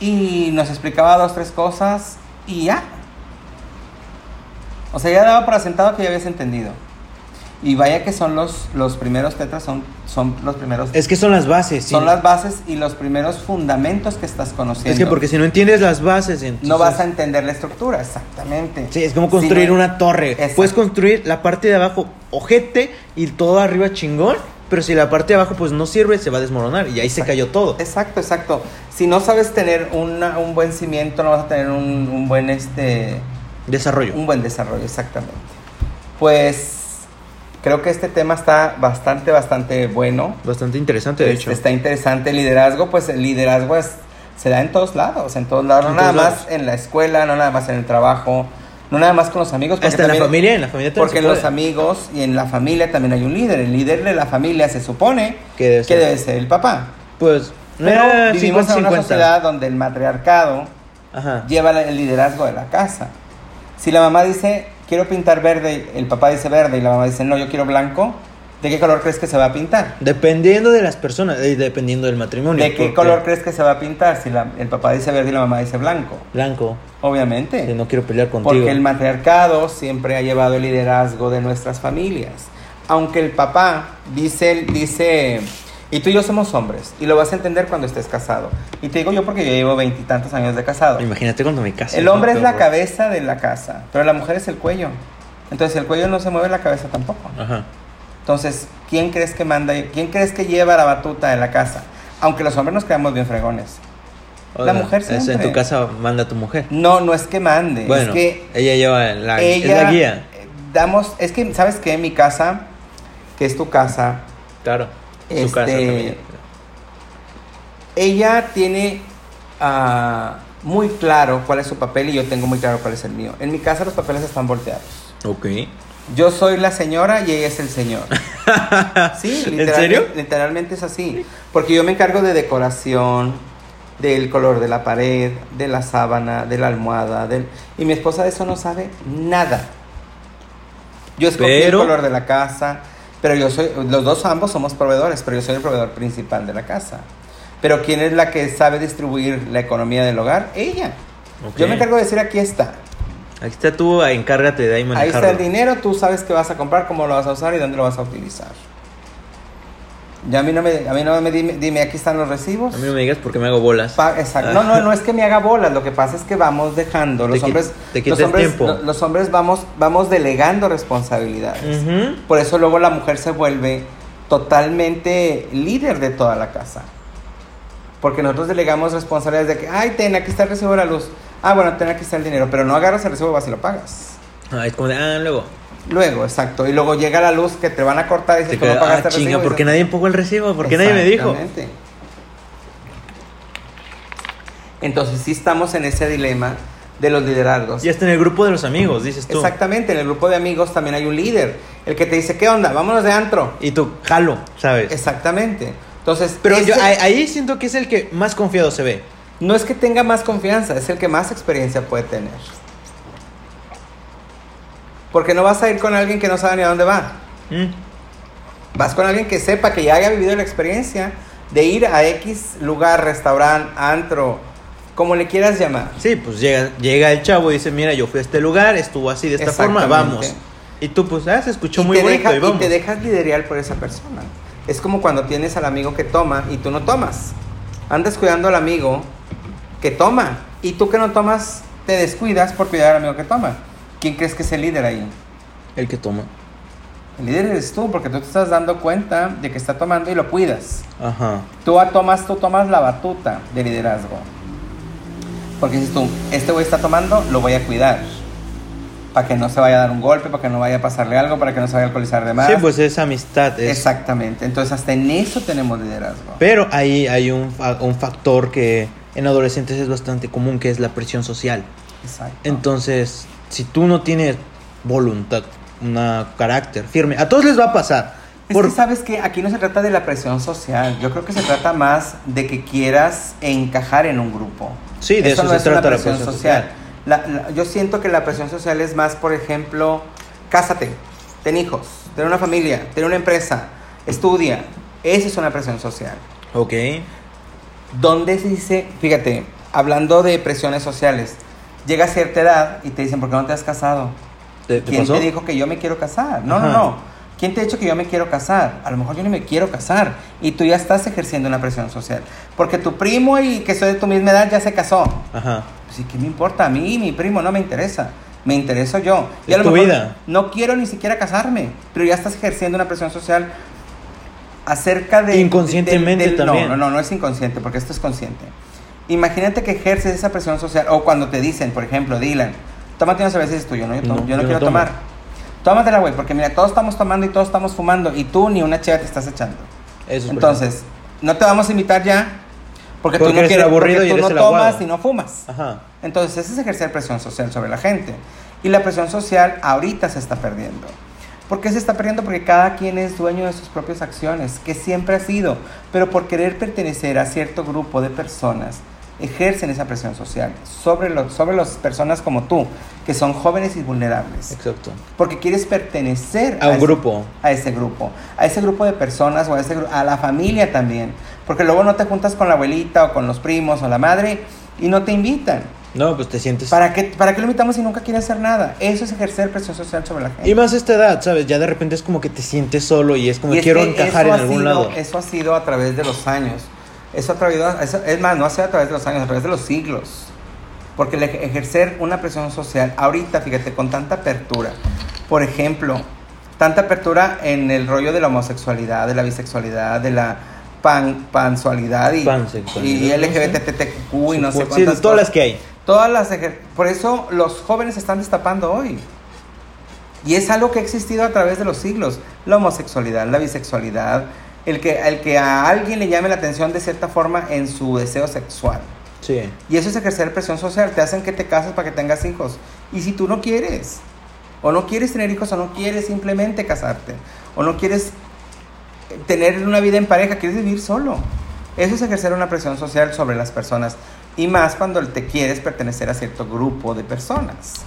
y nos explicaba dos, tres cosas y ya. O sea, ya daba por asentado que ya habías entendido. Y vaya que son los, los primeros tetras, son, son los primeros... Es que son las bases. sí. Son las bases y los primeros fundamentos que estás conociendo. Es que porque si no entiendes las bases, entonces... No vas a entender la estructura, exactamente. Sí, es como construir Si no- una torre. Exacto. Puedes construir la parte de abajo ojete y todo arriba chingón, pero si la parte de abajo pues no sirve, se va a desmoronar y ahí se cayó todo. Exacto, exacto. Si no sabes tener una- un buen cimiento, no vas a tener un, un buen este Desarrollo. un buen desarrollo, exactamente. Pues creo que este tema está bastante, bastante bueno. Bastante interesante, de hecho. Está interesante el liderazgo, pues el liderazgo es, se da en todos lados, en todos lados, no nada más en la escuela, no nada más en el trabajo, no nada más con los amigos. porque Hasta en la familia, en la familia también Porque en los amigos y en la familia también hay un líder. El líder de la familia se supone Que debe ser. debe ser el papá. Pues, Pero vivimos en una 50-50. sociedad donde el matriarcado Ajá. lleva el liderazgo de la casa. Si la mamá dice, quiero pintar verde, el papá dice verde y la mamá dice, no, yo quiero blanco, ¿de qué color crees que se va a pintar? Dependiendo de las personas y dependiendo del matrimonio. ¿De qué porque color crees que se va a pintar si la- el papá dice verde y la mamá dice blanco? Blanco. Obviamente. Que no quiero pelear contigo. Porque el matriarcado siempre ha llevado el liderazgo de nuestras familias. Aunque el papá dice, dice, y tú y yo somos hombres, y lo vas a entender cuando estés casado. Y te digo yo porque yo llevo veintitantos años de casado. Imagínate cuando me case. El ¿no? hombre es Qué la cabeza de la casa, pero la mujer es el cuello. Entonces, el cuello no se mueve, la cabeza tampoco. Ajá. Entonces, ¿quién crees que manda? ¿Quién crees que lleva la batuta de la casa? Aunque los hombres nos creamos bien fregones. La mujer es En siempre. tu casa manda tu mujer. No, no es que mande, Bueno, es que ella lleva la, ella es la guía. eh, damos, es que sabes que mi casa, que es tu casa, Claro. Su este, casa también. ella tiene ah, muy claro cuál es su papel y yo tengo muy claro cuál es el mío. En mi casa los papeles están volteados. Ok. Yo soy la señora y ella es el señor. Sí, ¿En literalmente, serio? literalmente es así. Porque yo me encargo de decoración, del color de la pared, de la sábana, de la almohada, del... y mi esposa de eso no sabe nada. Yo escogí Pero- el color de la casa, pero yo soy, los dos ambos somos proveedores, pero yo soy el proveedor principal de la casa. Pero ¿quién es la que sabe distribuir la economía del hogar? Ella. Yo me encargo de decir aquí está. Aquí está tú, encárgate de ahí Ahí manejarlo. está el dinero, tú sabes qué vas a comprar, cómo lo vas a usar y dónde lo vas a utilizar. Ya a mí no me, a mí no me dime, dime, aquí están los recibos. A mí no me digas porque me hago bolas. Pa- exacto. No, no, no es que me haga bolas, lo que pasa es que vamos dejando, los Te hombres, te los hombres, tiempo. lo- los hombres vamos, vamos delegando responsabilidades. Por eso luego la mujer se vuelve totalmente líder de toda la casa. Porque nosotros delegamos responsabilidades de que, ay, ten, aquí está el recibo de la luz. Ah, bueno, ten, aquí está el dinero. Pero no agarras el recibo, vas y lo pagas. Ah, es como de, ah, luego. Luego, exacto. Y luego llega la luz que te van a cortar y Te dices, ¿cómo queda, pagaste ah, el chinga, recibo? ¿por qué nadie empujó el recibo? ¿Por qué nadie me dijo? Exactamente. Entonces sí estamos en ese dilema de los liderazgos. Y hasta en el grupo de los amigos, dices tú. Exactamente, en el grupo de amigos también hay un líder, el que te dice, ¿qué onda? Vámonos de antro. Y tú, jalo, ¿sabes? Exactamente. Entonces, Pero yo ese- ahí siento que es el que más confiado se ve. No es que tenga más confianza, es el que más experiencia puede tener. Porque no vas a ir con alguien que no sabe ni a dónde va. Mm. Vas con alguien que sepa, que ya haya vivido la experiencia de ir a X lugar, restaurante, antro, como le quieras llamar. Sí, pues llega, llega el chavo y dice, mira, yo fui a este lugar, estuvo así de esta forma, vamos. Y tú, pues, ah, se escuchó y muy bonito deja- y vamos. te dejas liderear por esa persona. Es como cuando tienes al amigo que toma y tú no tomas. Andas cuidando al amigo que toma. Y tú que no tomas, te descuidas por cuidar al amigo que toma. ¿Quién crees que es el líder ahí? El que toma. El líder eres tú, porque tú te estás dando cuenta de que está tomando y lo cuidas. Ajá. Tú a- tomas, tú tomas la batuta de liderazgo. Porque dices tú, este güey está tomando, lo voy a cuidar. Para que no se vaya a dar un golpe, para que no vaya a pasarle algo, para que no se vaya a alcoholizar de más. Sí, pues es amistad. es- Exactamente. Entonces, hasta en eso tenemos liderazgo. Pero ahí hay un, un factor que en adolescentes es bastante común, que es la presión social. Exacto. Entonces, si tú no tienes voluntad, un carácter firme, a todos les va a pasar. Es Por- que sabes que aquí no se trata de la presión social, yo creo que se trata más de que quieras encajar en un grupo. Sí, de eso no se es trata una la presión social. La- la- yo siento que la presión social es más, por ejemplo, cásate, ten hijos, ten una familia, ten una empresa, estudia. Esa es una presión social. Ok. ¿Dónde se dice, fíjate, hablando de presiones sociales, llega a cierta edad y te dicen, ¿por qué no te has casado? ¿Te, te ¿Quién pasó? te dijo que yo me quiero casar? No, Ajá. no, no. ¿Quién te ha dicho que yo me quiero casar? A lo mejor yo no me quiero casar. Y tú ya estás ejerciendo una presión social. Porque tu primo y que soy de tu misma edad ya se casó. Ajá. Pues, ¿y qué me importa? A mí, mi primo, no me interesa. Me intereso yo. Y a lo tu mejor vida. no quiero ni siquiera casarme. Pero ya estás ejerciendo una presión social acerca de... Inconscientemente también. No, no, no, no es inconsciente, porque esto es consciente. Imagínate que ejerces esa presión social. O cuando te dicen, por ejemplo, Dylan, tómate una cerveza y dices tú, yo no, yo, No, yo no yo quiero tomar. Tómatela, güey, porque mira, todos estamos tomando y todos estamos fumando. Y tú ni una cheva te estás echando. Eso es Entonces, no te vamos a invitar ya. Porque, tú no quieres, aburrido porque y tú no tomas aguado. y no fumas. Ajá. Entonces, ese es ejercer presión social sobre la gente. Y la presión social ahorita se está perdiendo. ¿Por qué se está perdiendo? Porque cada quien es dueño de sus propias acciones, que siempre ha sido. Pero por querer pertenecer a cierto grupo de personas, ejercen esa presión social sobre, los, sobre las personas como tú, que son jóvenes y vulnerables. Exacto. Porque quieres pertenecer A un ese- grupo. a ese grupo, a ese grupo de personas o a, ese, a la familia también. Porque luego no te juntas con la abuelita o con los primos o la madre y no te invitan. No, pues te sientes... ¿Para qué, ¿Para qué lo invitamos si nunca quiere hacer nada? Eso es ejercer presión social sobre la gente. Y más a esta edad, ¿sabes? Ya de repente es como que te sientes solo y es como Y es quiero que encajar en algún sido- lado. Eso ha sido a través de los años. Eso ha traído, es más, no ha sido a través de los años, a través de los siglos. Porque el ejercer una presión social, ahorita, fíjate, con tanta apertura, por ejemplo, tanta apertura en el rollo de la homosexualidad, de la bisexualidad, de la pan, pansualidad y, Pansexualidad, y ¿no? LGBTQ y no sé Sí, cuántas todas las que hay. Todas las por eso los jóvenes se están destapando hoy. Y es algo que ha existido a través de los siglos. La homosexualidad, la bisexualidad, el que, el que a alguien le llame la atención de cierta forma en su deseo sexual. Sí. Y eso es ejercer presión social. Te hacen que te cases para que tengas hijos. Y si tú no quieres, o no quieres tener hijos, o no quieres simplemente casarte, o no quieres tener una vida en pareja, quieres vivir solo. Eso es ejercer una presión social sobre las personas. Y más cuando te quieres pertenecer a cierto grupo de personas.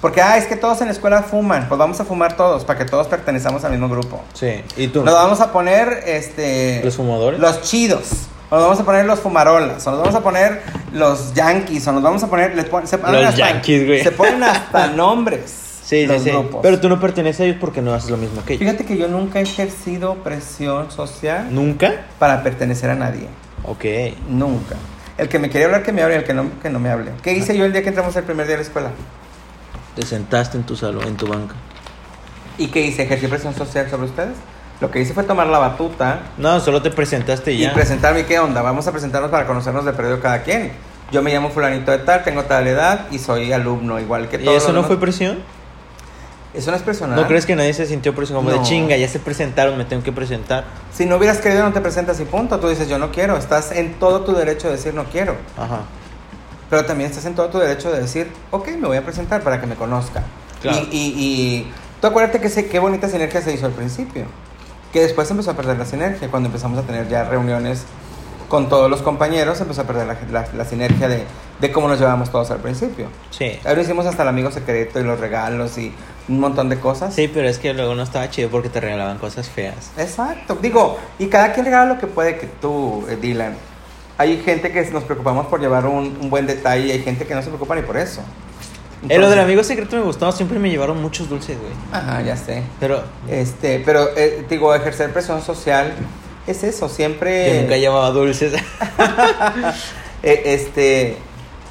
Porque, ah, es que todos en la escuela fuman. Pues vamos a fumar todos para que todos pertenezamos al mismo grupo. Sí. ¿Y tú? Nos vamos a poner, este... ¿Los fumadores? Los chidos. O nos vamos a poner los fumarolas. O nos vamos a poner los yankees. O nos vamos a poner... les pon- se ponen Los hasta- yankees, güey. Se ponen hasta nombres. Sí, sí, los sí. grupos. Pero tú no perteneces a ellos porque no haces lo mismo que ellos. Fíjate que yo nunca he ejercido presión social ¿Nunca? para pertenecer a nadie. Ok. Nunca. El que me quiere hablar, que me hable. El que no, que no me hable. ¿Qué hice yo el día que entramos el primer día de la escuela? Te sentaste en tu salón, en tu banca. ¿Y qué hice? ¿Ejercí presión social sobre ustedes? Lo que hice fue tomar la batuta No, solo te presentaste y y ya. presentarme. ¿Qué onda? Vamos a presentarnos para conocernos de periodo cada quien. Yo me llamo fulanito de tal, tengo tal edad y soy alumno igual que ¿Y todos. eso los no demás. fue presión? Eso no es personal. ¿No crees que nadie se sintió presión como de No. chinga, ya se presentaron, me tengo que presentar? Si no hubieras querido, no te presentas y punto. Tú dices, yo no quiero. Estás en todo tu derecho de decir no quiero. Ajá. Pero también estás en todo tu derecho de decir, ok, me voy a presentar para que me conozca. Claro. Y, y, y tú acuérdate que sé qué bonita sinergia se hizo al principio. Que después empezó a perder la sinergia. Cuando empezamos a tener ya reuniones con todos los compañeros, empezó a perder la, la- la sinergia de, de cómo nos llevábamos todos al principio. Sí. Ahora hicimos hasta el amigo secreto y los regalos y un montón de cosas. Sí, pero es que luego no estaba chido porque te regalaban cosas feas. Exacto. Digo, y cada quien regala lo que puede que tú, eh, Dylan. Hay gente que nos preocupamos por llevar un, un buen detalle y hay gente que no se preocupa ni por eso. Eh, lo del Entonces- amigo secreto me gustó, siempre me llevaron muchos dulces, güey. Ajá, ya sé. Pero Este, pero eh, digo, ejercer presión social es eso, siempre. yo nunca llevaba dulces. eh, este,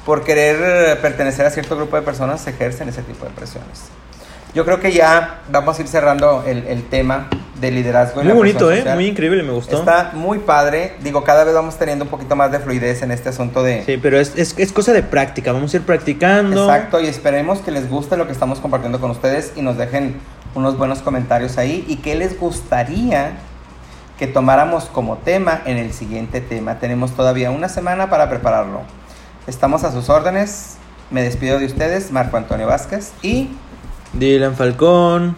por querer pertenecer a cierto grupo de personas, se ejercen ese tipo de presiones. Yo creo que ya vamos a ir cerrando el, el tema de liderazgo. en Muy la bonito, ¿eh? social. Muy increíble, me gustó. Está muy padre. Digo, cada vez vamos teniendo un poquito más de fluidez en este asunto de... Sí, pero es, es, es cosa de práctica. Vamos a ir practicando. Exacto, y esperemos que les guste lo que estamos compartiendo con ustedes y nos dejen unos buenos comentarios ahí y qué les gustaría que tomáramos como tema en el siguiente tema. Tenemos todavía una semana para prepararlo. Estamos a sus órdenes. Me despido de ustedes, Marco Antonio Vázquez, y Dylan Falcón.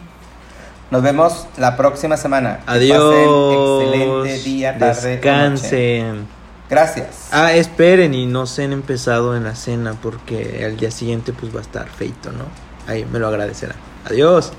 nos vemos la próxima semana. Que Adiós. pasen excelente día, tarde. noche. Descansen. Gracias. Ah, esperen y no se han empezado en la cena porque al día siguiente pues va a estar feito, ¿no? Ahí me lo agradecerán. Adiós.